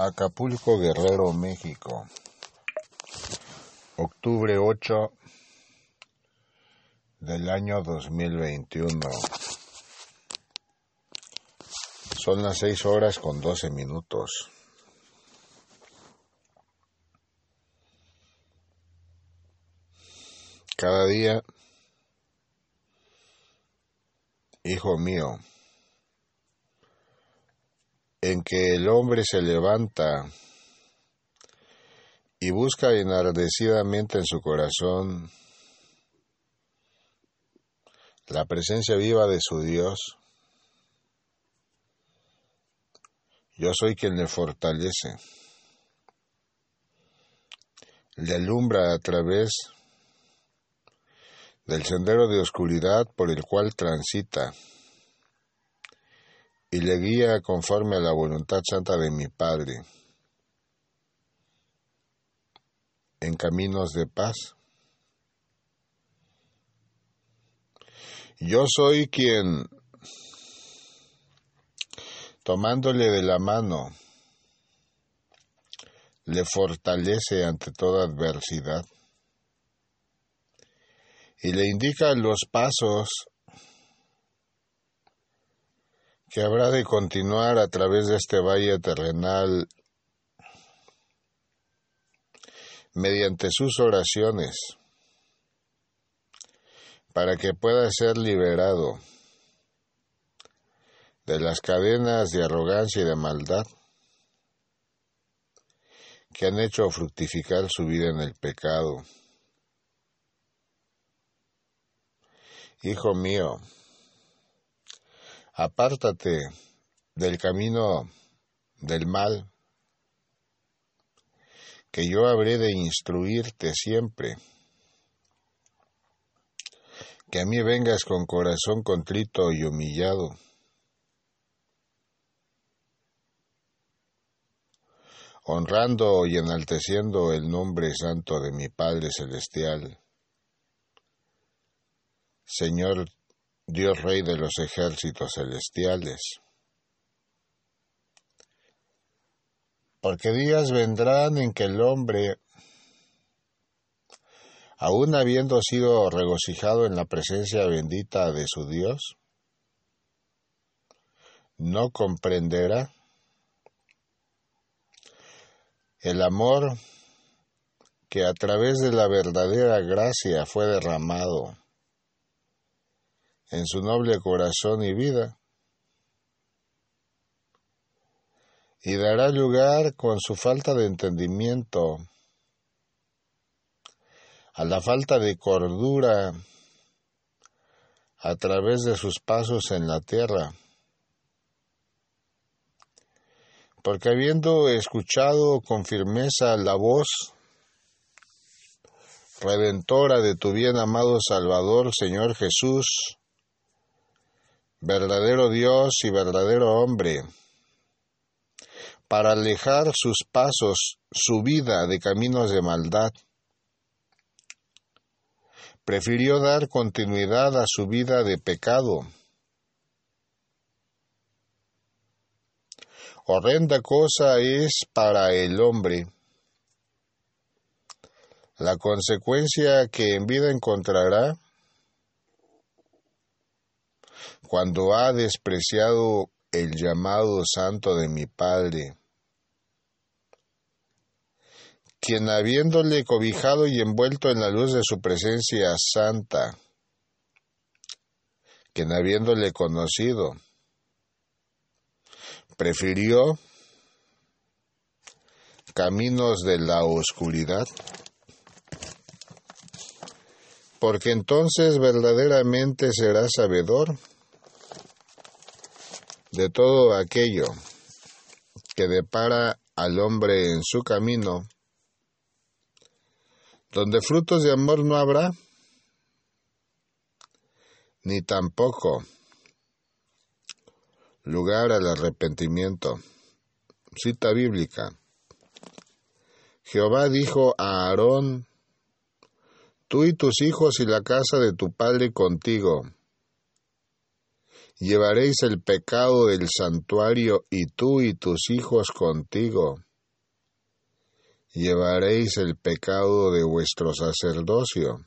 Acapulco Guerrero, México. Octubre 8 del año 2021. Son las 6 horas con 12 minutos. Cada día, hijo mío, en que el hombre se levanta y busca enardecidamente en su corazón la presencia viva de su Dios, yo soy quien le fortalece, le alumbra a través del sendero de oscuridad por el cual transita y le guía conforme a la voluntad santa de mi Padre, en caminos de paz. Yo soy quien, tomándole de la mano, le fortalece ante toda adversidad y le indica los pasos que habrá de continuar a través de este valle terrenal mediante sus oraciones para que pueda ser liberado de las cadenas de arrogancia y de maldad que han hecho fructificar su vida en el pecado. Hijo mío, apártate del camino del mal, que yo habré de instruirte siempre. Que a mí vengas con corazón contrito y humillado. honrando y enalteciendo el nombre santo de mi Padre Celestial. Señor Dios Rey de los ejércitos celestiales. Porque días vendrán en que el hombre, aun habiendo sido regocijado en la presencia bendita de su Dios, no comprenderá el amor que a través de la verdadera gracia fue derramado en su noble corazón y vida, y dará lugar con su falta de entendimiento a la falta de cordura a través de sus pasos en la tierra. Porque habiendo escuchado con firmeza la voz redentora de tu bien amado Salvador, Señor Jesús, verdadero Dios y verdadero hombre, para alejar sus pasos, su vida de caminos de maldad. Prefirió dar continuidad a su vida de pecado. Horrenda cosa es para el hombre la consecuencia que en vida encontrará cuando ha despreciado el llamado santo de mi Padre, quien habiéndole cobijado y envuelto en la luz de su presencia santa, quien habiéndole conocido, prefirió caminos de la oscuridad, porque entonces verdaderamente será sabedor de todo aquello que depara al hombre en su camino, donde frutos de amor no habrá, ni tampoco lugar al arrepentimiento. Cita bíblica. Jehová dijo a Aarón, tú y tus hijos y la casa de tu padre contigo, llevaréis el pecado del santuario y tú y tus hijos contigo. llevaréis el pecado de vuestro sacerdocio.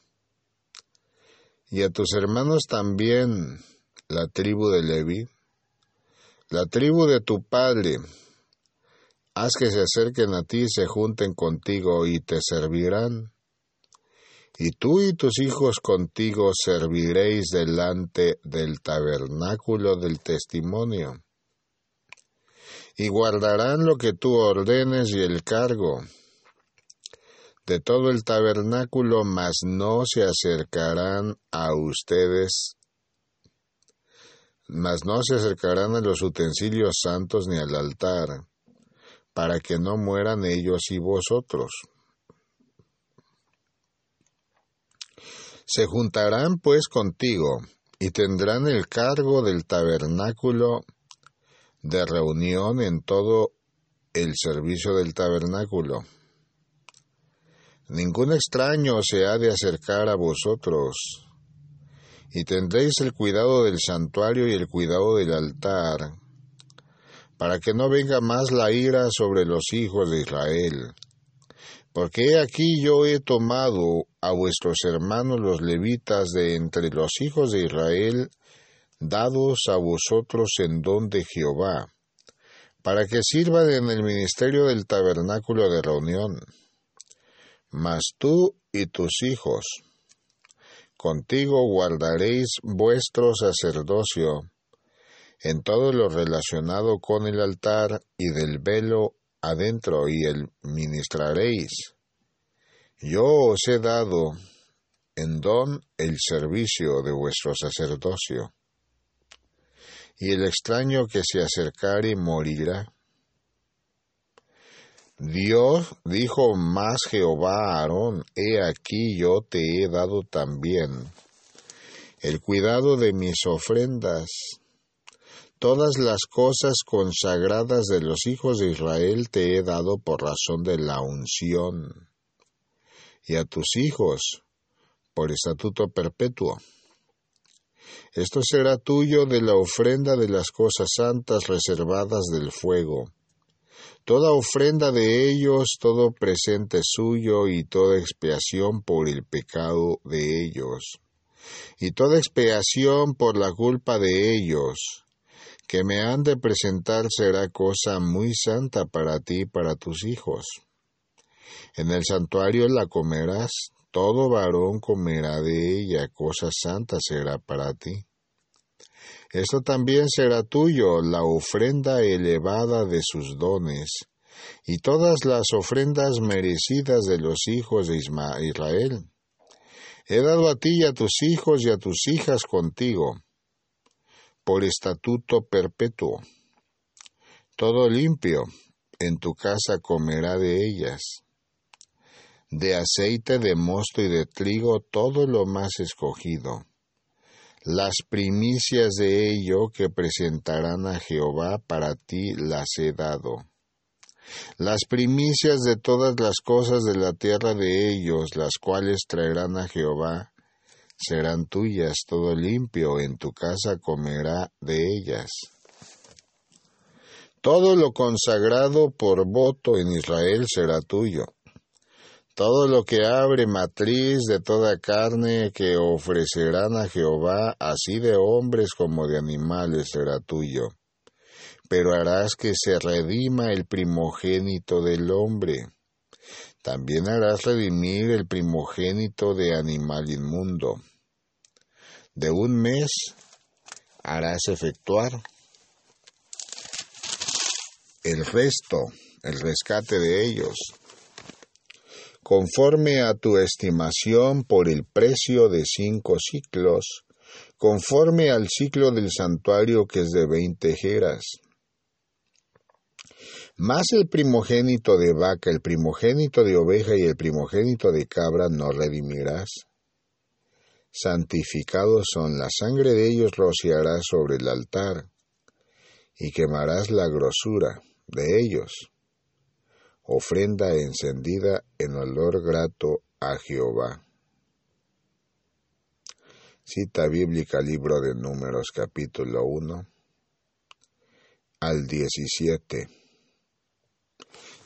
Y a tus hermanos también, la tribu de Leví, la tribu de tu padre, haz que se acerquen a ti, se junten contigo y te servirán. Y tú y tus hijos contigo serviréis delante del tabernáculo del testimonio. Y guardarán lo que tú ordenes y el cargo de todo el tabernáculo, mas no se acercarán a ustedes, mas no se acercarán a los utensilios santos ni al altar, para que no mueran ellos y vosotros. Se juntarán pues contigo y tendrán el cargo del tabernáculo de reunión en todo el servicio del tabernáculo Ningún extraño se ha de acercar a vosotros, y tendréis el cuidado del santuario y el cuidado del altar, para que no venga más la ira sobre los hijos de Israel. Porque aquí yo he tomado a vuestros hermanos los levitas de entre los hijos de Israel, dados a vosotros en don de Jehová, para que sirvan en el ministerio del tabernáculo de reunión. Mas tú y tus hijos, contigo guardaréis vuestro sacerdocio en todo lo relacionado con el altar y del velo adentro y el ministraréis. Yo os he dado en don el servicio de vuestro sacerdocio. Y el extraño que se acercare morirá. Dios dijo más Jehová a Aarón, he aquí yo te he dado también el cuidado de mis ofrendas. Todas las cosas consagradas de los hijos de Israel te he dado por razón de la unción, y a tus hijos por estatuto perpetuo. Esto será tuyo de la ofrenda de las cosas santas reservadas del fuego. Toda ofrenda de ellos, todo presente suyo y toda expiación por el pecado de ellos, y toda expiación por la culpa de ellos, que me han de presentar será cosa muy santa para ti y para tus hijos. En el santuario la comerás, todo varón comerá de ella, cosa santa será para ti. Esto también será tuyo, la ofrenda elevada de sus dones, y todas las ofrendas merecidas de los hijos de Israel. He dado a ti y a tus hijos y a tus hijas contigo, por estatuto perpetuo. Todo limpio en tu casa comerá de ellas. De aceite, de mosto y de trigo, todo lo más escogido las primicias de ello que presentarán a Jehová para ti las he dado. Las primicias de todas las cosas de la tierra de ellos, las cuales traerán a Jehová, serán tuyas, todo limpio en tu casa comerá de ellas. Todo lo consagrado por voto en Israel será tuyo todo lo que abre matriz de toda carne que ofrecerán a Jehová, así de hombres como de animales, será tuyo. Pero harás que se redima el primogénito del hombre. También harás redimir el primogénito de animal inmundo. De un mes harás efectuar el resto, el rescate de ellos conforme a tu estimación por el precio de cinco ciclos, conforme al ciclo del santuario que es de veinte jeras. Más el primogénito de vaca, el primogénito de oveja y el primogénito de cabra no redimirás. Santificados son, la sangre de ellos rociarás sobre el altar, y quemarás la grosura de ellos ofrenda encendida en olor grato a Jehová. Cita bíblica libro de números capítulo 1 al 17.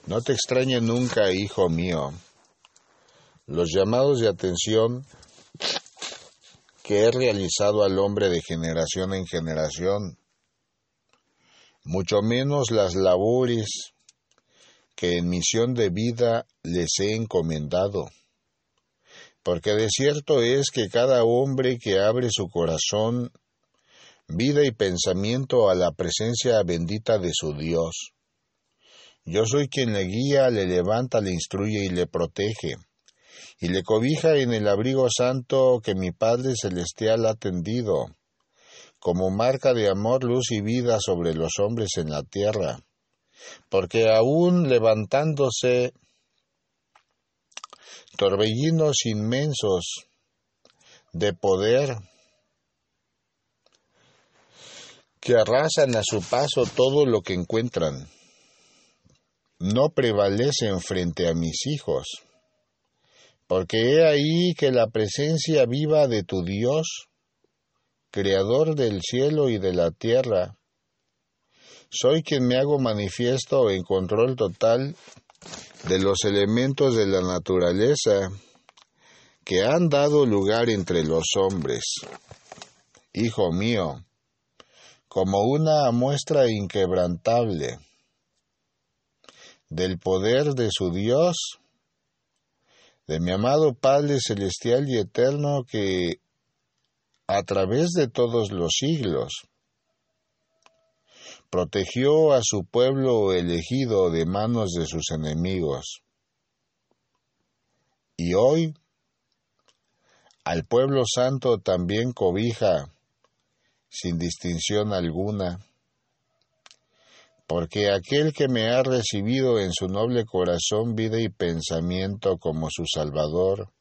No te extrañe nunca, hijo mío, los llamados de atención que he realizado al hombre de generación en generación, mucho menos las labores que en misión de vida les he encomendado. Porque de cierto es que cada hombre que abre su corazón, vida y pensamiento a la presencia bendita de su Dios, yo soy quien le guía, le levanta, le instruye y le protege y le cobija en el abrigo santo que mi Padre Celestial ha tendido, como marca de amor, luz y vida sobre los hombres en la tierra, porque aún levantándose torbellinos inmensos de poder, que arrasan a su paso todo lo que encuentran, no prevalecen frente a mis hijos porque he ahí que la presencia viva de tu Dios, Creador del cielo y de la tierra, soy quien me hago manifiesto en control total de los elementos de la naturaleza que han dado lugar entre los hombres. Hijo mío, como una muestra inquebrantable del poder de su Dios, de mi amado Padre Celestial y Eterno que a través de todos los siglos protegió a su pueblo elegido de manos de sus enemigos. Y hoy al pueblo santo también cobija sin distinción alguna porque aquel que me ha recibido en su noble corazón vida y pensamiento como su Salvador,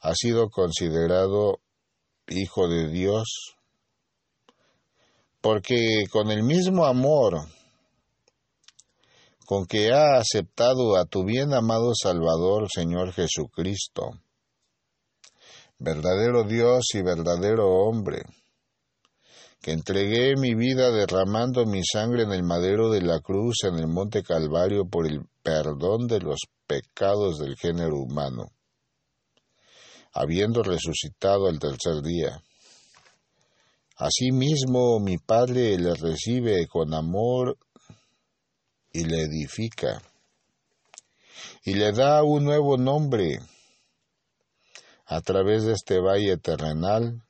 ha sido considerado Hijo de Dios, porque con el mismo amor con que ha aceptado a tu bien amado Salvador, Señor Jesucristo, verdadero Dios y verdadero hombre, que entregué mi vida derramando mi sangre en el madero de la cruz en el monte Calvario por el perdón de los pecados del género humano, habiendo resucitado al tercer día. Asimismo mi Padre le recibe con amor y le edifica, y le da un nuevo nombre a través de este valle terrenal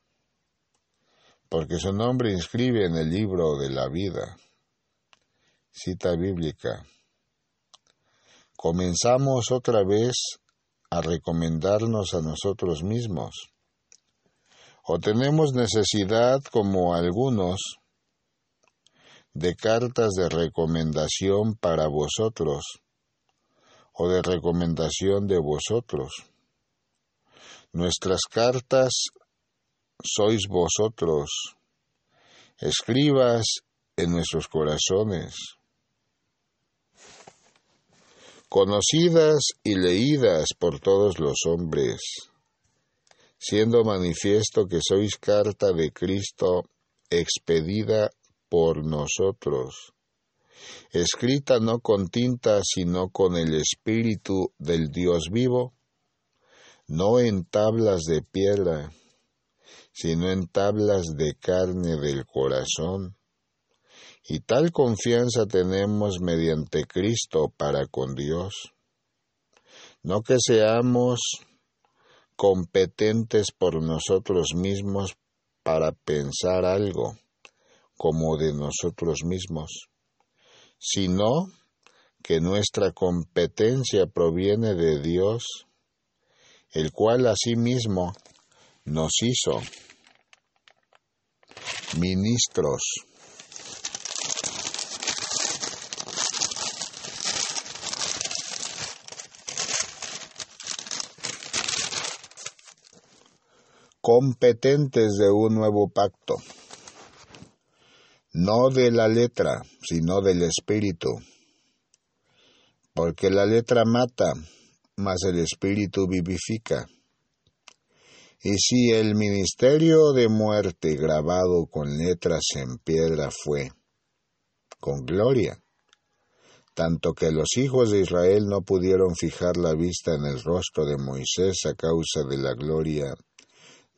porque su nombre inscribe en el libro de la vida. Cita bíblica. Comenzamos otra vez a recomendarnos a nosotros mismos. O tenemos necesidad, como algunos, de cartas de recomendación para vosotros o de recomendación de vosotros. Nuestras cartas sois vosotros, escribas en nuestros corazones, conocidas y leídas por todos los hombres, siendo manifiesto que sois carta de Cristo expedida por nosotros, escrita no con tinta, sino con el Espíritu del Dios vivo, no en tablas de piedra, sino en tablas de carne del corazón. Y tal confianza tenemos mediante Cristo para con Dios. No que seamos competentes por nosotros mismos para pensar algo como de nosotros mismos, sino que nuestra competencia proviene de Dios, el cual asimismo nos hizo ministros. competentes de un nuevo pacto, no de la letra, sino del espíritu, porque la letra mata, mas el espíritu vivifica. Y si el ministerio de muerte grabado con letras en piedra fue, con gloria, tanto que los hijos de Israel no pudieron fijar la vista en el rostro de Moisés a causa de la gloria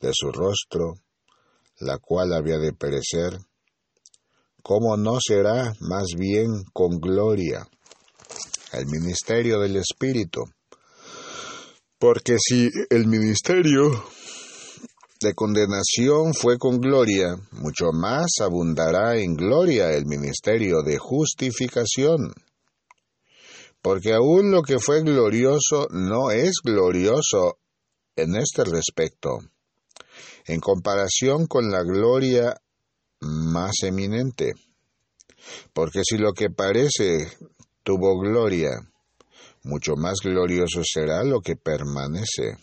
de su rostro, la cual había de perecer, ¿cómo no será más bien con gloria el ministerio del Espíritu? Porque si el ministerio de condenación fue con gloria, mucho más abundará en gloria el ministerio de justificación porque aún lo que fue glorioso no es glorioso en este respecto, en comparación con la gloria más eminente. Porque si lo que parece tuvo gloria, mucho más glorioso será lo que permanece.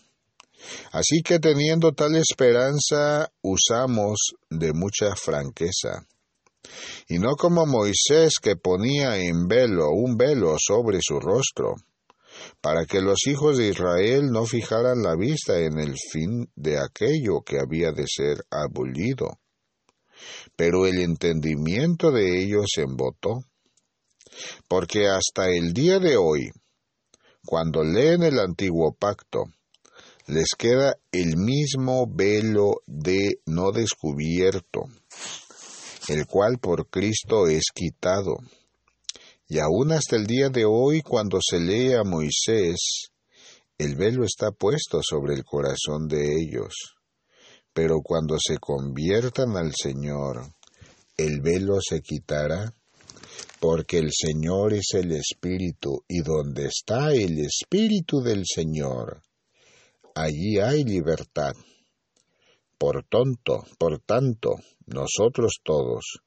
Así que teniendo tal esperanza, usamos de mucha franqueza y no como Moisés que ponía en velo un velo sobre su rostro, para que los hijos de Israel no fijaran la vista en el fin de aquello que había de ser abolido. Pero el entendimiento de ellos embotó, porque hasta el día de hoy, cuando leen el antiguo pacto, les queda el mismo velo de no descubierto el cual por Cristo es quitado. Y aún hasta el día de hoy, cuando se lee a Moisés, el velo está puesto sobre el corazón de ellos. Pero cuando se conviertan al Señor, el velo se quitará, porque el Señor es el Espíritu, y donde está el Espíritu del Señor, allí hay libertad. Por tonto, por tanto, nosotros todos,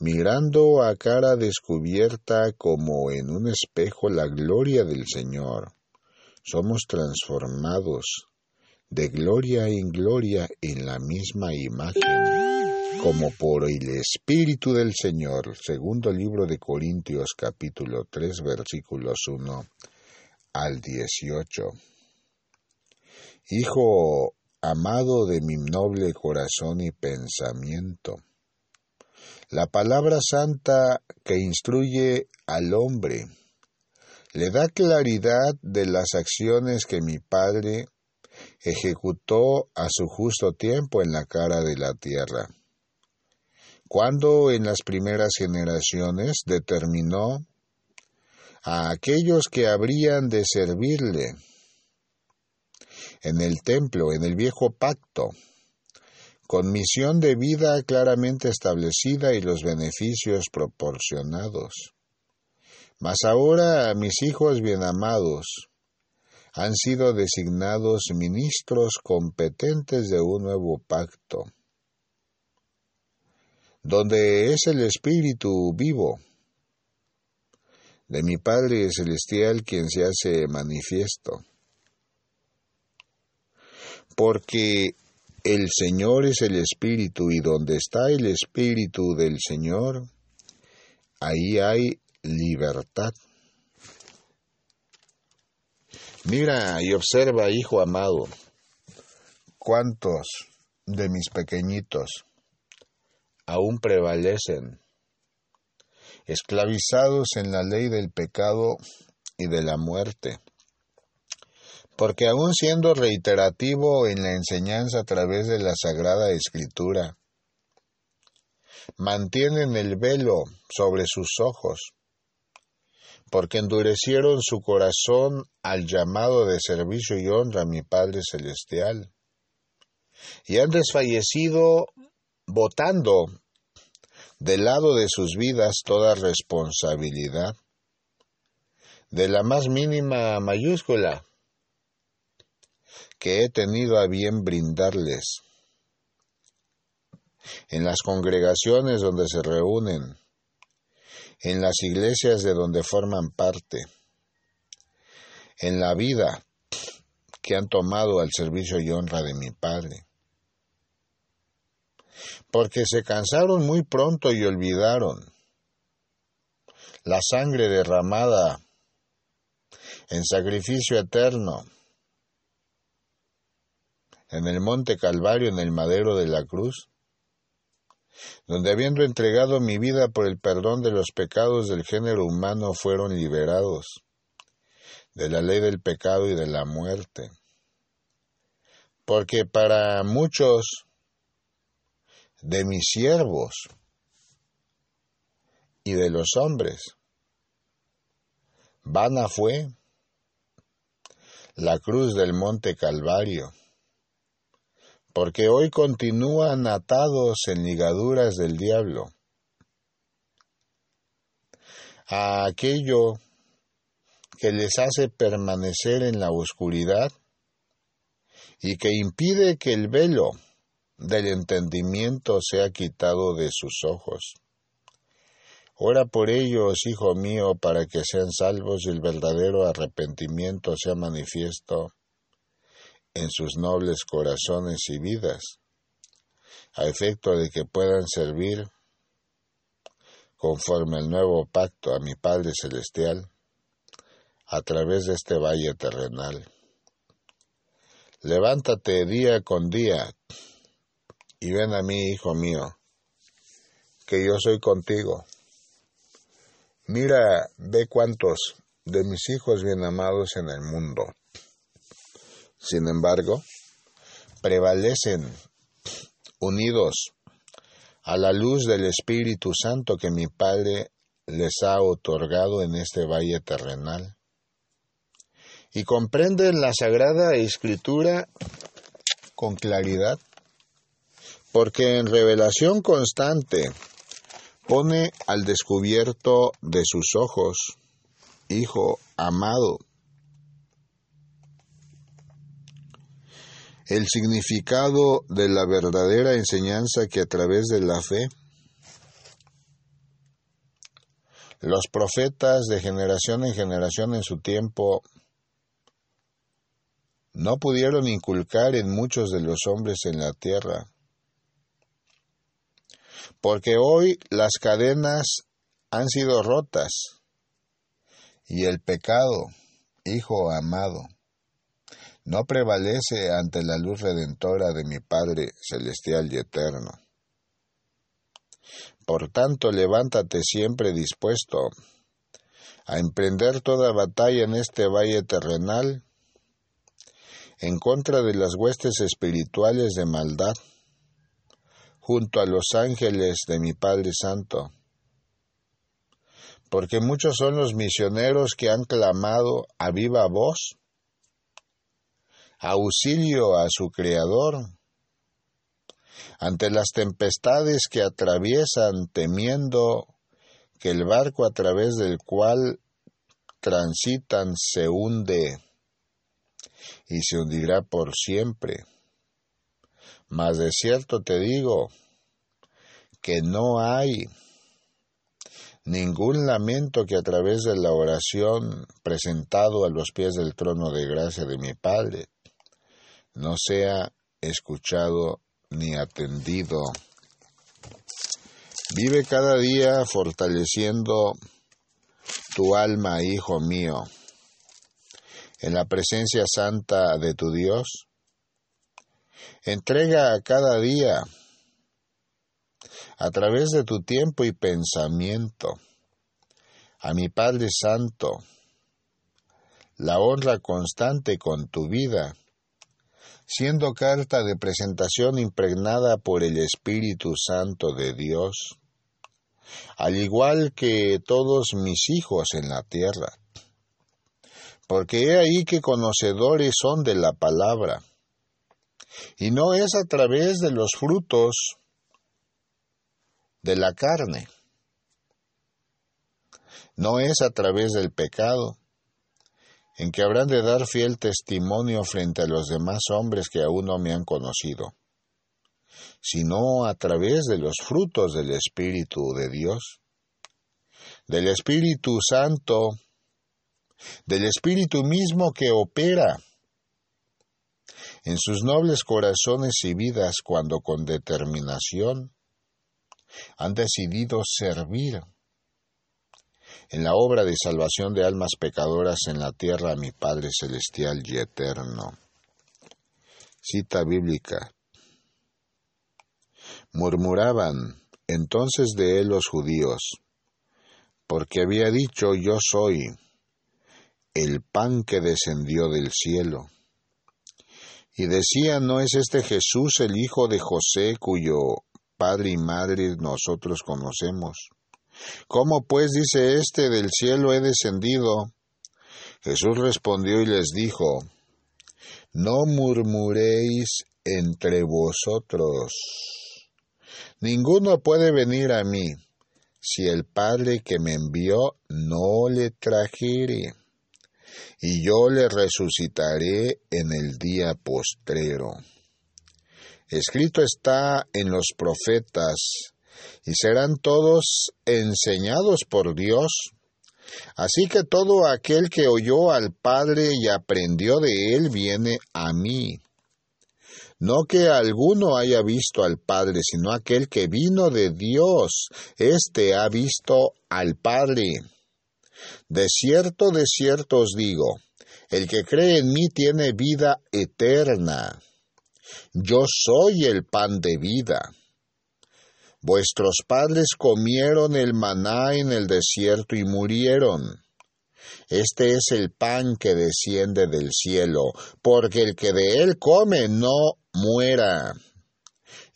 mirando a cara descubierta como en un espejo la gloria del Señor, somos transformados de gloria en gloria en la misma imagen, como por el Espíritu del Señor. Segundo libro de Corintios capítulo 3 versículos 1 al 18. Hijo amado de mi noble corazón y pensamiento. La palabra santa que instruye al hombre le da claridad de las acciones que mi Padre ejecutó a su justo tiempo en la cara de la tierra. Cuando en las primeras generaciones determinó a aquellos que habrían de servirle en el templo, en el viejo pacto, con misión de vida claramente establecida y los beneficios proporcionados. Mas ahora mis hijos bien amados han sido designados ministros competentes de un nuevo pacto, donde es el Espíritu vivo. De mi Padre Celestial quien se hace manifiesto porque el Señor es el Espíritu y donde está el Espíritu del Señor, ahí hay libertad. Mira y observa, hijo amado, cuántos de mis pequeñitos aún prevalecen, esclavizados en la ley del pecado y de la muerte porque aun siendo reiterativo en la enseñanza a través de la Sagrada Escritura, mantienen el velo sobre sus ojos, porque endurecieron su corazón al llamado de servicio y honra a mi Padre Celestial, y han desfallecido votando del lado de sus vidas toda responsabilidad, de la más mínima mayúscula que he tenido a bien brindarles. En las congregaciones donde se reúnen, en las iglesias de donde forman parte, en la vida que han tomado al servicio y honra de mi Padre. Porque se cansaron muy pronto y olvidaron la sangre derramada en sacrificio eterno en el monte Calvario, en el madero de la cruz, donde habiendo entregado mi vida por el perdón de los pecados del género humano fueron liberados de la ley del pecado y de la muerte. Porque para muchos de mis siervos y de los hombres, vana fue la cruz del monte Calvario, porque hoy continúan atados en ligaduras del diablo a aquello que les hace permanecer en la oscuridad y que impide que el velo del entendimiento sea quitado de sus ojos. Ora por ellos, hijo mío, para que sean salvos y el verdadero arrepentimiento sea manifiesto en sus nobles corazones y vidas, a efecto de que puedan servir conforme al nuevo pacto a mi Padre Celestial a través de este valle terrenal. Levántate día con día y ven a mí, hijo mío, que yo soy contigo. Mira, ve cuántos de mis hijos bien amados en el mundo. Sin embargo, prevalecen unidos a la luz del Espíritu Santo que mi Padre les ha otorgado en este valle terrenal. Y comprenden la Sagrada Escritura con claridad, porque en revelación constante pone al descubierto de sus ojos, Hijo amado, el significado de la verdadera enseñanza que a través de la fe los profetas de generación en generación en su tiempo no pudieron inculcar en muchos de los hombres en la tierra. Porque hoy las cadenas han sido rotas y el pecado, Hijo amado, no prevalece ante la luz redentora de mi Padre celestial y eterno. Por tanto, levántate siempre dispuesto a emprender toda batalla en este valle terrenal en contra de las huestes espirituales de maldad, junto a los ángeles de mi Padre Santo. Porque muchos son los misioneros que han clamado a viva voz auxilio a su Creador ante las tempestades que atraviesan temiendo que el barco a través del cual transitan se hunde y se hundirá por siempre. Mas de cierto te digo que no hay ningún lamento que a través de la oración presentado a los pies del trono de gracia de mi Padre no sea escuchado ni atendido. Vive cada día fortaleciendo tu alma, hijo mío en la presencia santa de tu Dios? Entrega cada día, a través de tu tiempo y pensamiento, a mi Padre Santo, la honra constante con tu vida, siendo carta de presentación impregnada por el Espíritu Santo de Dios, al igual que todos mis hijos en la tierra porque he ahí que conocedores son de la palabra. Y no es a través de los frutos de la carne, no es a través del pecado, en que habrán de dar fiel testimonio frente a los demás hombres que aún no me han conocido, sino a través de los frutos del Espíritu de Dios, del Espíritu Santo, del Espíritu mismo que opera en sus nobles corazones y vidas cuando con determinación han decidido servir en la obra de salvación de almas pecadoras en la tierra a mi Padre Celestial y Eterno. Cita bíblica. Murmuraban entonces de él los judíos, porque había dicho yo soy el pan que descendió del cielo. Y decía, ¿no es este Jesús el hijo de José cuyo padre y madre nosotros conocemos? ¿Cómo pues dice éste del cielo he descendido? Jesús respondió y les dijo, No murmuréis entre vosotros. Ninguno puede venir a mí si el Padre que me envió no le trajere, y yo le resucitaré en el día postrero. Escrito está en los profetas, y serán todos enseñados por Dios. Así que todo aquel que oyó al Padre y aprendió de él viene a mí. No que alguno haya visto al Padre, sino aquel que vino de Dios, éste ha visto al Padre. De cierto, de cierto os digo, el que cree en mí tiene vida eterna. Yo soy el pan de vida. Vuestros padres comieron el maná en el desierto y murieron. Este es el pan que desciende del cielo, porque el que de él come no muera.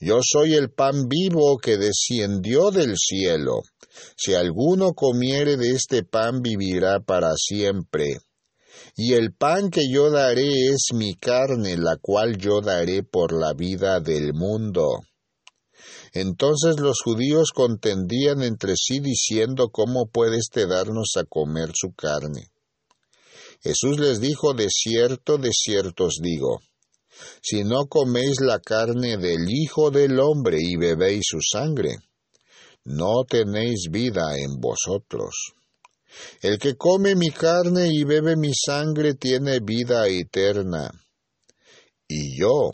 Yo soy el pan vivo que descendió del cielo. Si alguno comiere de este pan vivirá para siempre. Y el pan que yo daré es mi carne, la cual yo daré por la vida del mundo. Entonces los judíos contendían entre sí diciendo ¿Cómo puede éste darnos a comer su carne? Jesús les dijo De cierto, de cierto os digo, si no coméis la carne del Hijo del Hombre y bebéis su sangre, no tenéis vida en vosotros. El que come mi carne y bebe mi sangre tiene vida eterna, y yo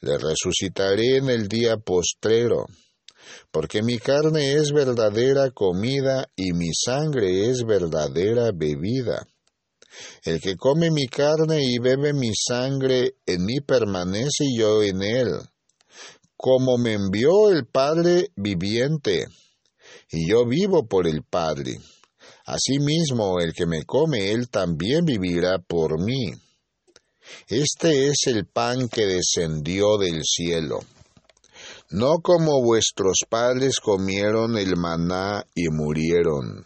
le resucitaré en el día postrero, porque mi carne es verdadera comida y mi sangre es verdadera bebida. El que come mi carne y bebe mi sangre, en mí permanece y yo en él. Como me envió el Padre viviente, y yo vivo por el Padre. Asimismo, el que me come, él también vivirá por mí. Este es el pan que descendió del cielo. No como vuestros padres comieron el maná y murieron.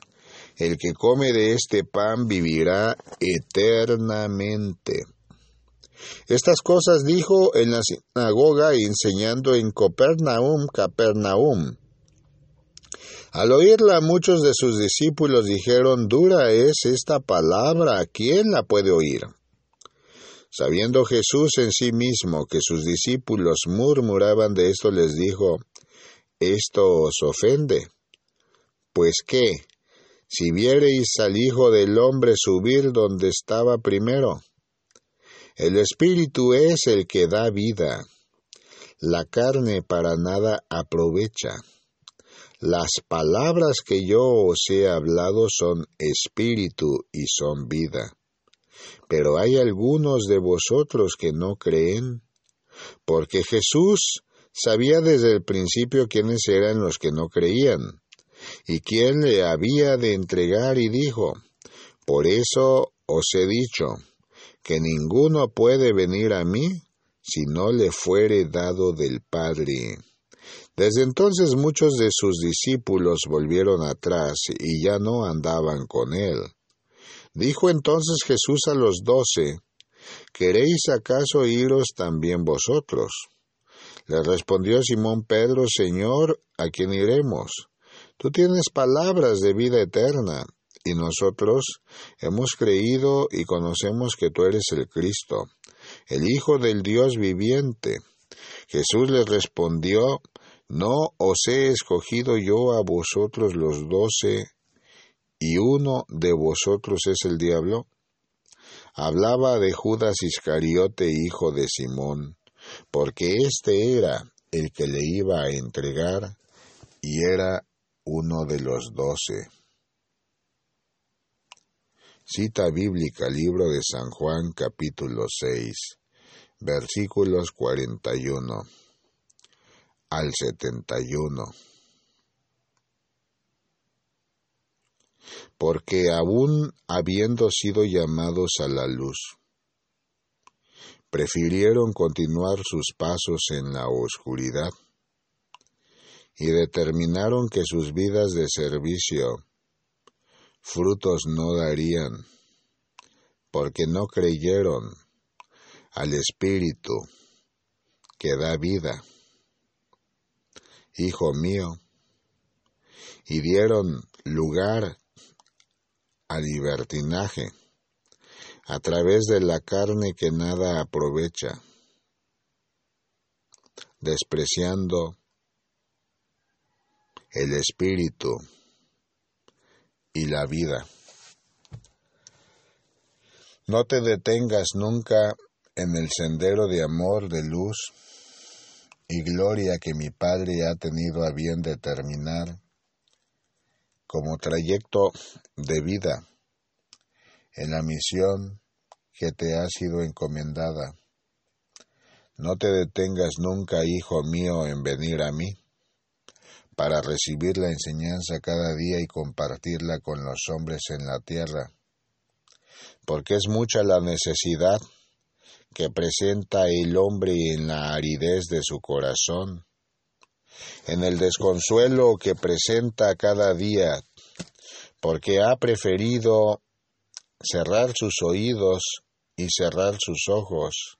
El que come de este pan vivirá eternamente. Estas cosas dijo en la sinagoga enseñando en Copernaum, Capernaum. Al oírla muchos de sus discípulos dijeron, dura es esta palabra, ¿quién la puede oír? Sabiendo Jesús en sí mismo que sus discípulos murmuraban de esto, les dijo, ¿esto os ofende? Pues qué, si viereis al Hijo del hombre subir donde estaba primero. El Espíritu es el que da vida. La carne para nada aprovecha. Las palabras que yo os he hablado son espíritu y son vida. Pero hay algunos de vosotros que no creen, porque Jesús sabía desde el principio quiénes eran los que no creían y quién le había de entregar y dijo, Por eso os he dicho, que ninguno puede venir a mí si no le fuere dado del Padre. Desde entonces muchos de sus discípulos volvieron atrás y ya no andaban con él. Dijo entonces Jesús a los doce, ¿Queréis acaso iros también vosotros? Le respondió Simón Pedro, Señor, ¿a quién iremos? Tú tienes palabras de vida eterna, y nosotros hemos creído y conocemos que tú eres el Cristo, el Hijo del Dios viviente. Jesús les respondió, ¿no os he escogido yo a vosotros los doce, y uno de vosotros es el diablo? Hablaba de Judas Iscariote, hijo de Simón, porque éste era el que le iba a entregar y era uno de los doce. Cita bíblica, libro de San Juan, capítulo 6, versículos 41 al 71. Porque aún habiendo sido llamados a la luz, prefirieron continuar sus pasos en la oscuridad y determinaron que sus vidas de servicio frutos no darían, porque no creyeron al Espíritu que da vida. Hijo mío, y dieron lugar al libertinaje a través de la carne que nada aprovecha, despreciando el espíritu y la vida. No te detengas nunca en el sendero de amor, de luz y gloria que mi Padre ha tenido a bien determinar como trayecto de vida en la misión que te ha sido encomendada. No te detengas nunca, hijo mío, en venir a mí, para recibir la enseñanza cada día y compartirla con los hombres en la tierra, porque es mucha la necesidad que presenta el hombre en la aridez de su corazón, en el desconsuelo que presenta cada día, porque ha preferido cerrar sus oídos y cerrar sus ojos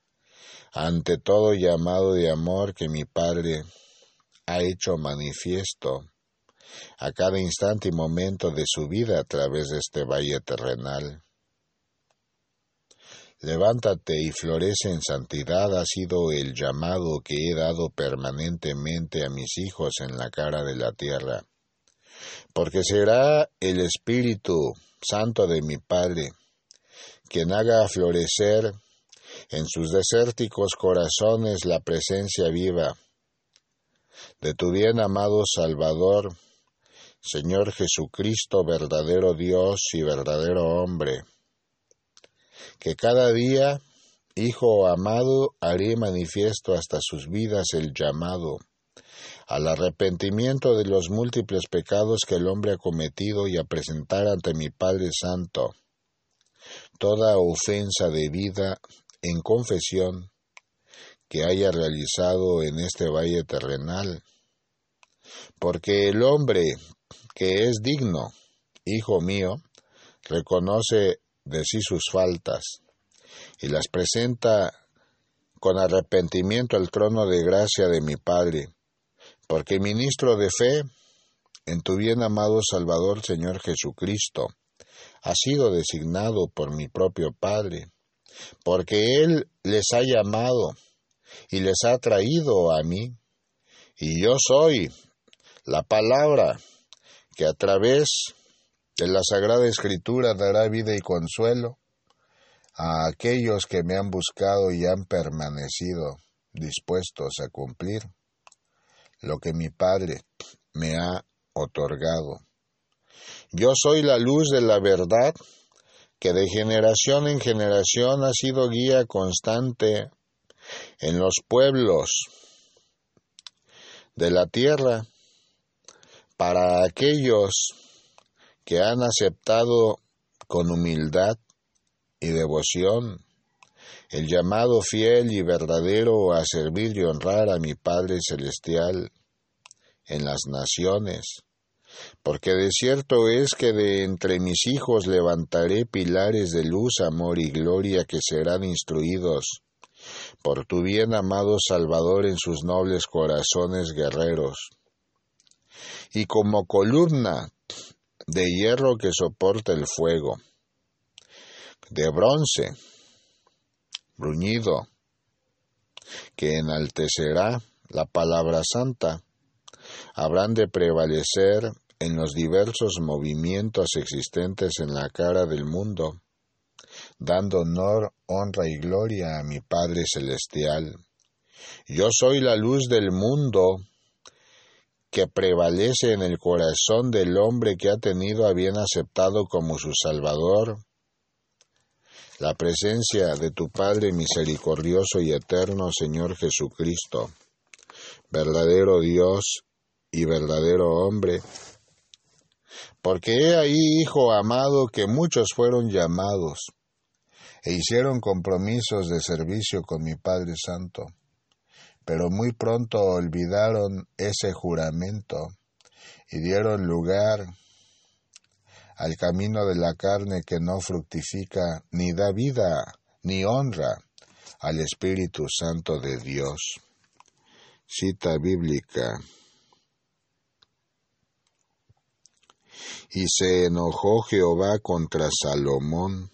ante todo llamado de amor que mi Padre ha hecho manifiesto a cada instante y momento de su vida a través de este valle terrenal. Levántate y florece en santidad ha sido el llamado que he dado permanentemente a mis hijos en la cara de la tierra, porque será el Espíritu Santo de mi Padre quien haga florecer en sus desérticos corazones la presencia viva de tu bien amado Salvador, Señor Jesucristo, verdadero Dios y verdadero hombre que cada día, Hijo amado, haré manifiesto hasta sus vidas el llamado. Al arrepentimiento de los múltiples pecados que el hombre ha cometido y a presentar ante mi Padre Santo toda ofensa de vida en confesión que haya realizado en este valle terrenal, porque el hombre que es digno, hijo mío, reconoce de sí sus faltas y las presenta con arrepentimiento al trono de gracia de mi Padre, porque ministro de fe en tu bien amado Salvador Señor Jesucristo, ha sido designado por mi propio Padre, porque Él les ha llamado y les ha traído a mí, y yo soy la palabra que a través de la Sagrada Escritura dará vida y consuelo a aquellos que me han buscado y han permanecido dispuestos a cumplir lo que mi Padre me ha otorgado. Yo soy la luz de la verdad que de generación en generación ha sido guía constante en los pueblos de la tierra para aquellos que han aceptado con humildad y devoción el llamado fiel y verdadero a servir y honrar a mi Padre Celestial en las naciones, porque de cierto es que de entre mis hijos levantaré pilares de luz, amor y gloria que serán instruidos por tu bien amado Salvador en sus nobles corazones guerreros. Y como columna de hierro que soporta el fuego, de bronce, bruñido, que enaltecerá la palabra santa, habrán de prevalecer en los diversos movimientos existentes en la cara del mundo, dando honor, honra y gloria a mi Padre Celestial. Yo soy la luz del mundo, que prevalece en el corazón del hombre que ha tenido a bien aceptado como su Salvador. La presencia de tu Padre misericordioso y eterno Señor Jesucristo, verdadero Dios y verdadero hombre, Porque he ahí, hijo amado, que muchos fueron llamados e hicieron compromisos de servicio con mi Padre Santo, pero muy pronto olvidaron ese juramento y dieron lugar al camino de la carne que no fructifica ni da vida ni honra al Espíritu Santo de Dios. Cita bíblica. Y se enojó Jehová contra Salomón,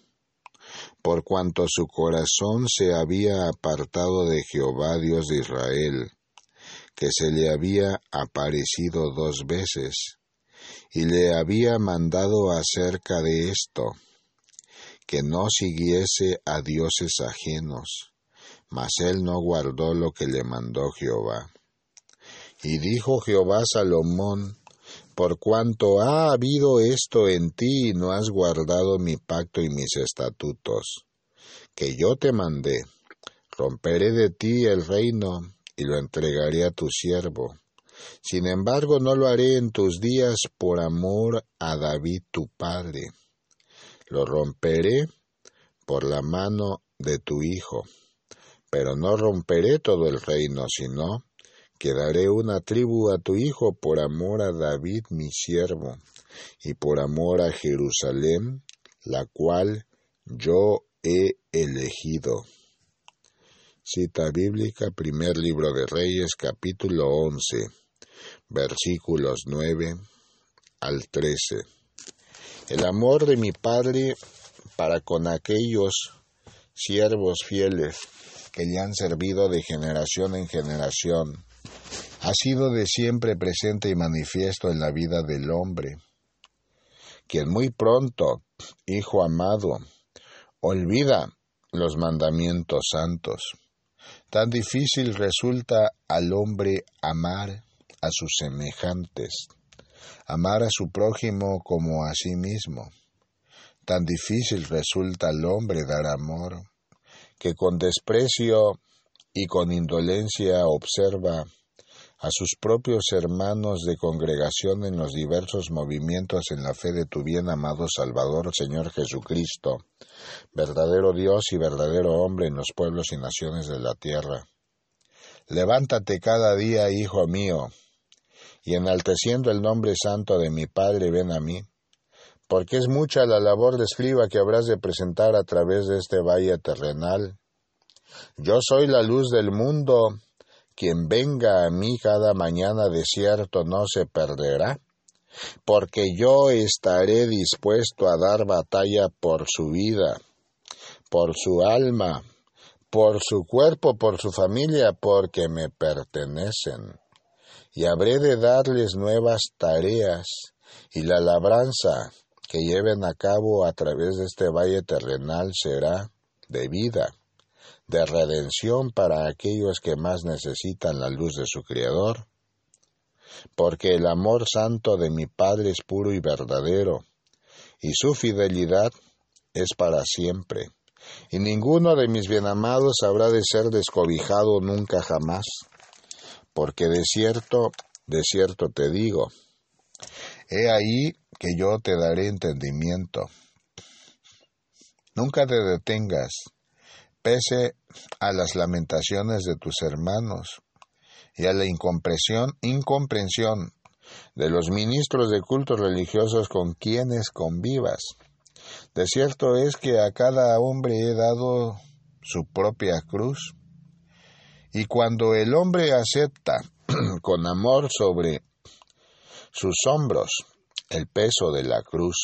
por cuanto su corazón se había apartado de Jehová Dios de Israel, que se le había aparecido dos veces, y le había mandado acerca de esto, que no siguiese a dioses ajenos, mas él no guardó lo que le mandó Jehová. Y dijo Jehová a Salomón, por cuanto ha habido esto en ti y no has guardado mi pacto y mis estatutos, que yo te mandé, romperé de ti el reino y lo entregaré a tu siervo. Sin embargo, no lo haré en tus días por amor a David tu padre. Lo romperé por la mano de tu hijo, pero no romperé todo el reino, sino que daré una tribu a tu hijo por amor a David mi siervo, y por amor a Jerusalén, la cual yo he elegido. Cita bíblica, primer libro de Reyes, capítulo 11, versículos 9 al 13. El amor de mi Padre para con aquellos siervos fieles que le han servido de generación en generación ha sido de siempre presente y manifiesto en la vida del hombre, quien muy pronto, hijo amado, olvida los mandamientos santos. Tan difícil resulta al hombre amar a sus semejantes, amar a su prójimo como a sí mismo. Tan difícil resulta al hombre dar amor, que con desprecio y con indolencia observa a sus propios hermanos de congregación en los diversos movimientos en la fe de tu bien amado Salvador Señor Jesucristo, verdadero Dios y verdadero hombre en los pueblos y naciones de la tierra. Levántate cada día, hijo mío, y enalteciendo el nombre santo de mi Padre, ven a mí, porque es mucha la labor de escriba que habrás de presentar a través de este valle terrenal. Yo soy la luz del mundo, quien venga a mí cada mañana de cierto no se perderá, porque yo estaré dispuesto a dar batalla por su vida, por su alma, por su cuerpo, por su familia, porque me pertenecen. Y habré de darles nuevas tareas y la labranza que lleven a cabo a través de este valle terrenal será de vida de redención para aquellos que más necesitan la luz de su Creador, porque el amor santo de mi Padre es puro y verdadero, y su fidelidad es para siempre, y ninguno de mis bienamados habrá de ser descobijado nunca jamás, porque de cierto, de cierto te digo, he ahí que yo te daré entendimiento. Nunca te detengas, pese a las lamentaciones de tus hermanos y a la incomprensión, incomprensión de los ministros de cultos religiosos con quienes convivas. De cierto es que a cada hombre he dado su propia cruz, y cuando el hombre acepta con amor sobre sus hombros el peso de la cruz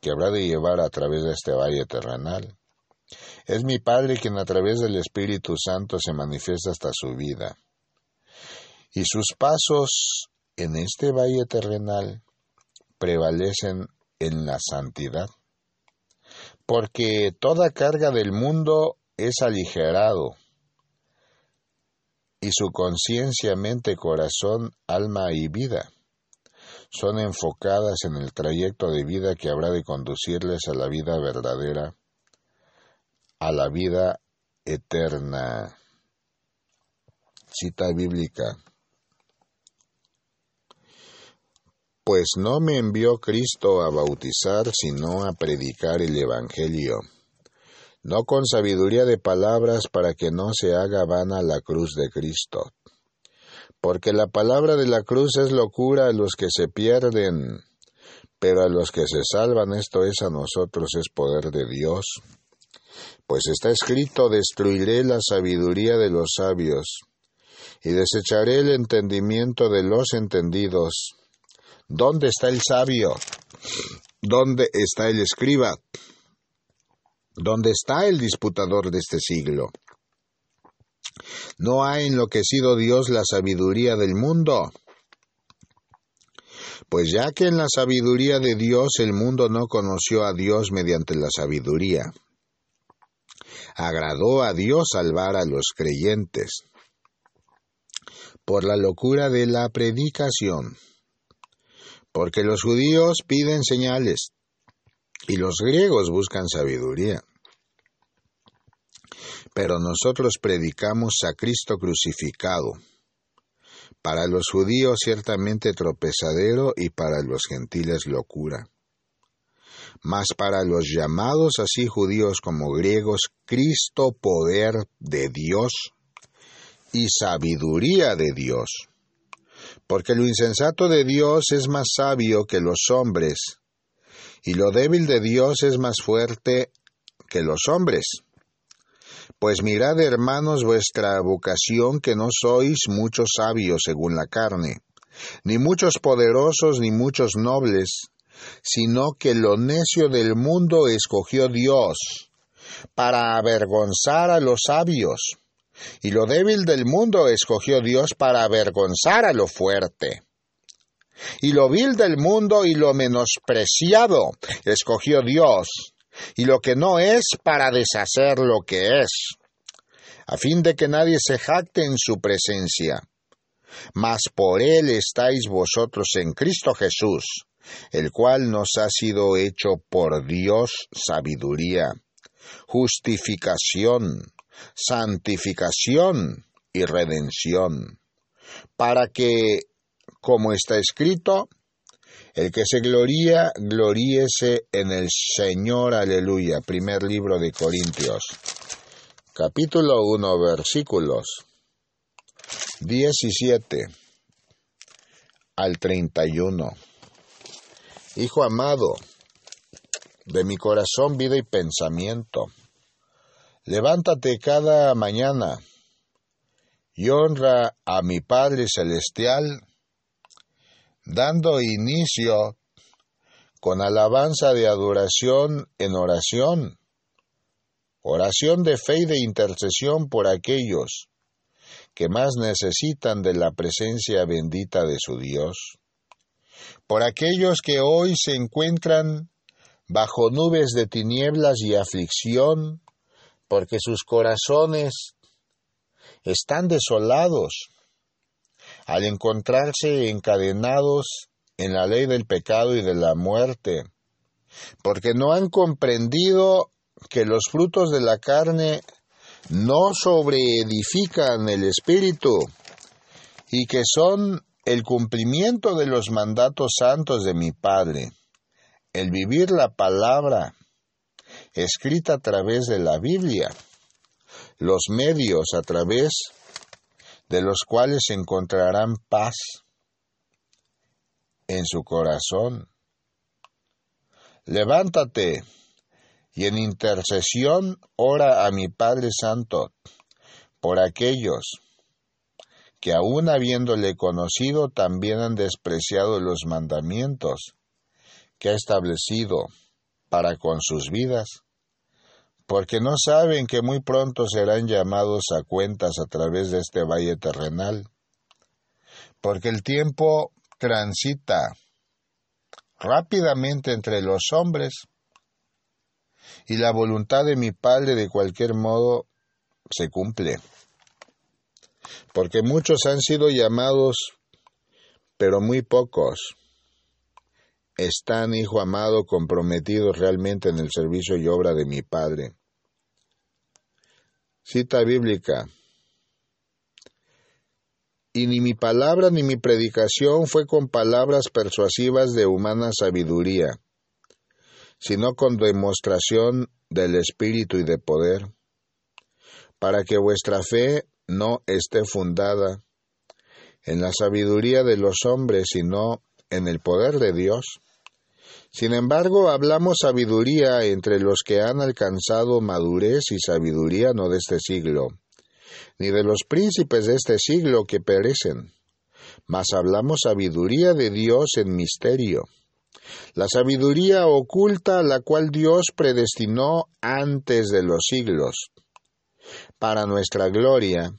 que habrá de llevar a través de este valle terrenal, es mi Padre quien a través del Espíritu Santo se manifiesta hasta su vida. Y sus pasos en este valle terrenal prevalecen en la santidad. Porque toda carga del mundo es aligerado y su conciencia, mente, corazón, alma y vida son enfocadas en el trayecto de vida que habrá de conducirles a la vida verdadera a la vida eterna. Cita bíblica. Pues no me envió Cristo a bautizar, sino a predicar el Evangelio, no con sabiduría de palabras para que no se haga vana la cruz de Cristo. Porque la palabra de la cruz es locura a los que se pierden, pero a los que se salvan esto es a nosotros es poder de Dios. Pues está escrito, destruiré la sabiduría de los sabios, y desecharé el entendimiento de los entendidos ¿Dónde está el sabio? ¿Dónde está el escriba? ¿Dónde está el disputador de este siglo? ¿No ha enloquecido Dios la sabiduría del mundo? Pues ya que en la sabiduría de Dios el mundo no conoció a Dios mediante la sabiduría, agradó a Dios salvar a los creyentes por la locura de la predicación porque los judíos piden señales y los griegos buscan sabiduría. Pero nosotros predicamos a Cristo crucificado, para los judíos ciertamente tropezadero y para los gentiles locura. Mas para los llamados así judíos como griegos, Cristo poder de Dios y sabiduría de Dios porque lo insensato de Dios es más sabio que los hombres, y lo débil de Dios es más fuerte que los hombres. Pues mirad, hermanos, vuestra vocación, que no sois muchos sabios según la carne, ni muchos poderosos, ni muchos nobles, sino que lo necio del mundo escogió Dios, para avergonzar a los sabios y lo débil del mundo escogió Dios para avergonzar a lo fuerte. Y lo vil del mundo y lo menospreciado escogió Dios, y lo que no es para deshacer lo que es, a fin de que nadie se jacte en su presencia. Mas por él estáis vosotros en Cristo Jesús, el cual nos ha sido hecho por Dios sabiduría, justificación, santificación y redención, para que, como está escrito, el que se gloría, gloríese en el Señor, aleluya. Primer libro de Corintios, capítulo 1, versículos 17 al 31. Hijo amado, de mi corazón, vida y pensamiento, Levántate cada mañana y honra a mi Padre Celestial, dando inicio con alabanza de adoración en oración, oración de fe y de intercesión por aquellos que más necesitan de la presencia bendita de su Dios, por aquellos que hoy se encuentran bajo nubes de tinieblas y aflicción, porque sus corazones están desolados al encontrarse encadenados en la ley del pecado y de la muerte, porque no han comprendido que los frutos de la carne no sobreedifican el espíritu y que son el cumplimiento de los mandatos santos de mi Padre, el vivir la palabra, escrita a través de la Biblia, los medios a través de los cuales encontrarán paz en su corazón. Levántate y en intercesión ora a mi Padre Santo por aquellos que aun habiéndole conocido también han despreciado los mandamientos que ha establecido para con sus vidas, porque no saben que muy pronto serán llamados a cuentas a través de este valle terrenal, porque el tiempo transita rápidamente entre los hombres. Y la voluntad de mi Padre de cualquier modo se cumple, porque muchos han sido llamados, pero muy pocos están, hijo amado, comprometidos realmente en el servicio y obra de mi Padre. Cita bíblica. y ni mi palabra ni mi predicación fue con palabras persuasivas de humana sabiduría, sino con demostración del Espíritu y de poder, para que vuestra fe no esté fundada en la sabiduría de los hombres, sino en el poder de Dios. Sin embargo, hablamos sabiduría entre los que han alcanzado madurez y sabiduría no de este siglo, ni de los príncipes de este siglo que perecen, mas hablamos sabiduría de Dios en misterio, la sabiduría oculta la cual Dios predestinó antes de los siglos, para nuestra gloria,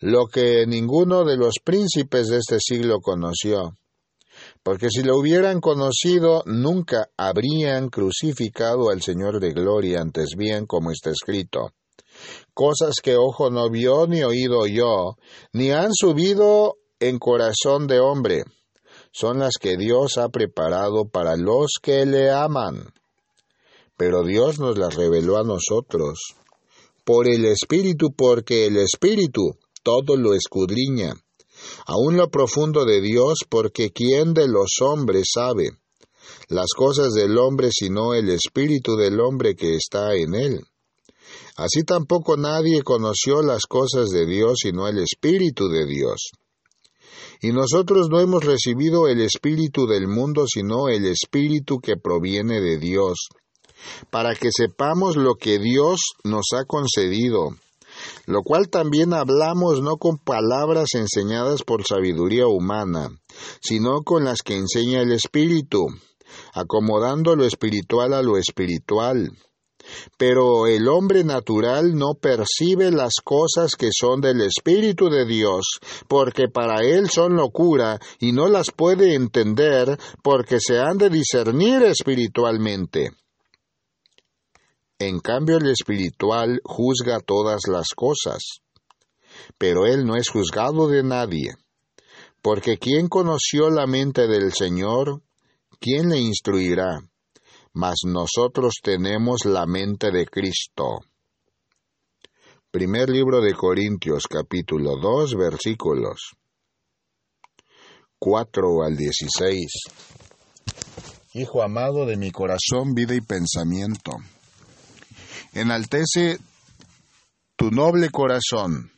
lo que ninguno de los príncipes de este siglo conoció, porque si lo hubieran conocido nunca habrían crucificado al Señor de gloria, antes bien como está escrito, cosas que ojo no vio ni oído yo, ni han subido en corazón de hombre, son las que Dios ha preparado para los que le aman. Pero Dios nos las reveló a nosotros por el Espíritu, porque el Espíritu todo lo escudriña, aun lo profundo de Dios, porque ¿quién de los hombres sabe las cosas del hombre sino el Espíritu del hombre que está en él? Así tampoco nadie conoció las cosas de Dios sino el Espíritu de Dios. Y nosotros no hemos recibido el Espíritu del mundo, sino el Espíritu que proviene de Dios, para que sepamos lo que Dios nos ha concedido, lo cual también hablamos no con palabras enseñadas por sabiduría humana, sino con las que enseña el Espíritu, acomodando lo espiritual a lo espiritual. Pero el hombre natural no percibe las cosas que son del Espíritu de Dios, porque para él son locura y no las puede entender porque se han de discernir espiritualmente. En cambio el espiritual juzga todas las cosas, pero él no es juzgado de nadie, porque ¿quién conoció la mente del Señor? ¿Quién le instruirá? Mas nosotros tenemos la mente de Cristo. Primer libro de Corintios capítulo 2 versículos 4 al 16. Hijo amado de mi corazón, vida y pensamiento enaltece tu noble corazón.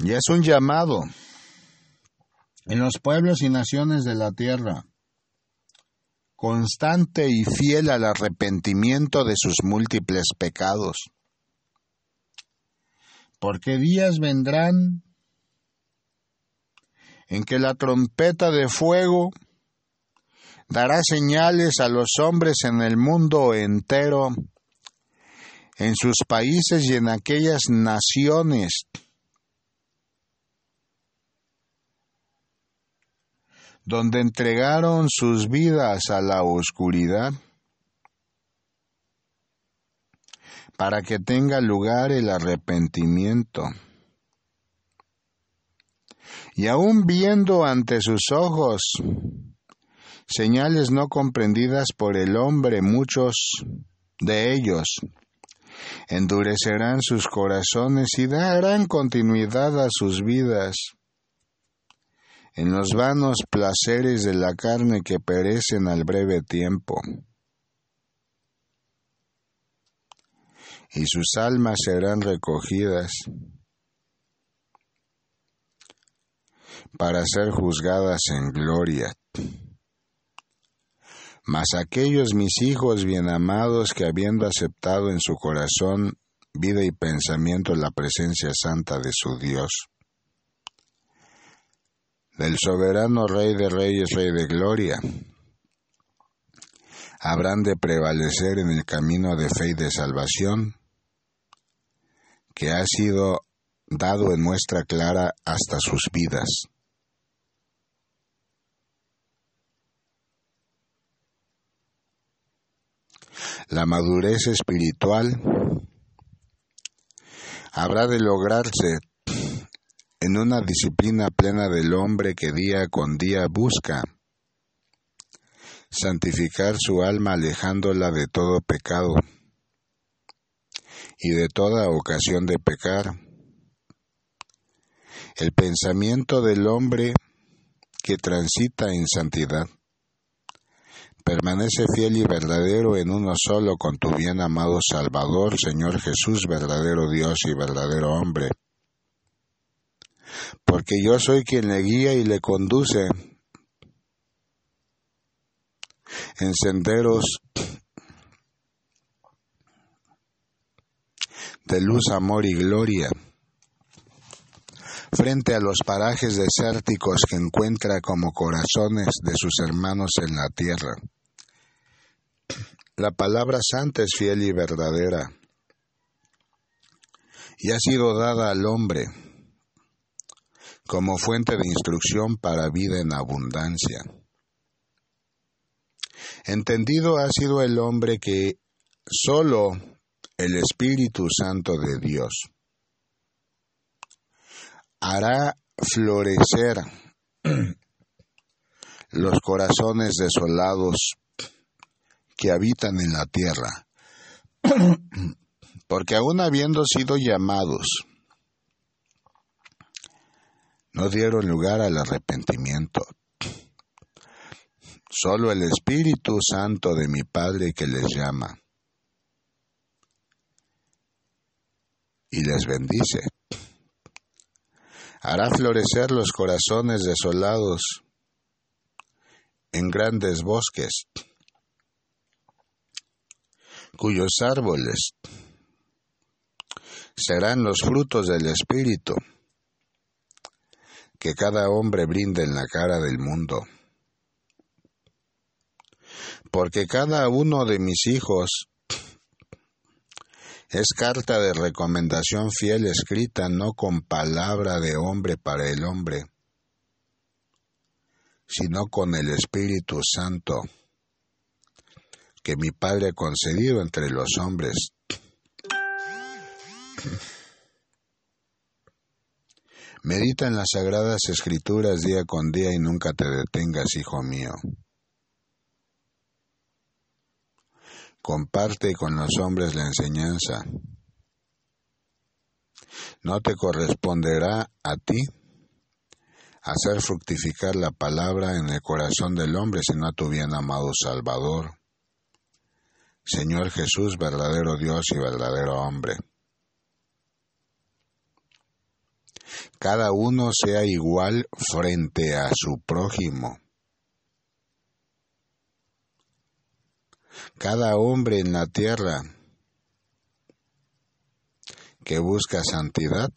Y es un llamado en los pueblos y naciones de la tierra, constante y fiel al arrepentimiento de sus múltiples pecados. Porque días vendrán en que la trompeta de fuego dará señales a los hombres en el mundo entero, en sus países y en aquellas naciones donde entregaron sus vidas a la oscuridad, para que tenga lugar el arrepentimiento. Y aun viendo ante sus ojos señales no comprendidas por el hombre, muchos de ellos endurecerán sus corazones y darán continuidad a sus vidas en los vanos placeres de la carne que perecen al breve tiempo. Y sus almas serán recogidas para ser juzgadas en gloria. Mas aquellos mis hijos bien amados que habiendo aceptado en su corazón vida y pensamiento la presencia santa de su Dios, del soberano Rey de Reyes, Rey de Gloria, habrán de prevalecer en el camino de fe y de salvación que ha sido dado en muestra clara hasta sus vidas. La madurez espiritual habrá de lograrse en una disciplina plena del hombre que día con día busca santificar su alma alejándola de todo pecado y de toda ocasión de pecar, El pensamiento del hombre que transita en santidad permanece fiel y verdadero en uno solo con tu bien amado Salvador, Señor Jesús, verdadero Dios y verdadero hombre. Porque yo soy quien le guía y le conduce en senderos de luz, amor y gloria, frente a los parajes desérticos que encuentra como corazones de sus hermanos en la tierra. La palabra santa es fiel y verdadera y ha sido dada al hombre como fuente de instrucción para vida en abundancia. Entendido ha sido el hombre que solo el Espíritu Santo de Dios hará florecer los corazones desolados que habitan en la tierra, porque aun habiendo sido llamados, no dieron lugar al arrepentimiento. Solo el Espíritu Santo de mi Padre que les llama y les bendice. Hará florecer los corazones desolados en grandes bosques, cuyos árboles serán los frutos del Espíritu que cada hombre brinde en la cara del mundo. Porque cada uno de mis hijos es carta de recomendación fiel escrita no con palabra de hombre para el hombre, sino con el Espíritu Santo que mi Padre ha concedido entre los hombres. Medita en las sagradas escrituras día con día y nunca te detengas, hijo mío. Comparte con los hombres la enseñanza. No te corresponderá a ti hacer fructificar la palabra en el corazón del hombre, sino a tu bien amado Salvador. Señor Jesús, verdadero Dios y verdadero hombre. Cada uno sea igual frente a su prójimo Cada hombre en la tierra que busca santidad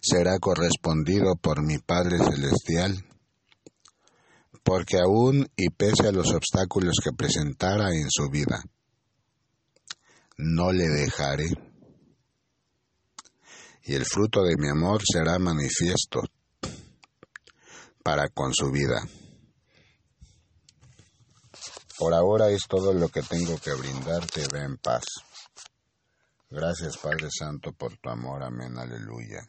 será correspondido por mi Padre Celestial, porque aún y pese a los obstáculos que presentara en su vida, no le dejaré, y el fruto de mi amor será manifiesto para con su vida. Por ahora es todo lo que tengo que brindarte. Ve en paz. Gracias Padre Santo por tu amor. Amén. Aleluya.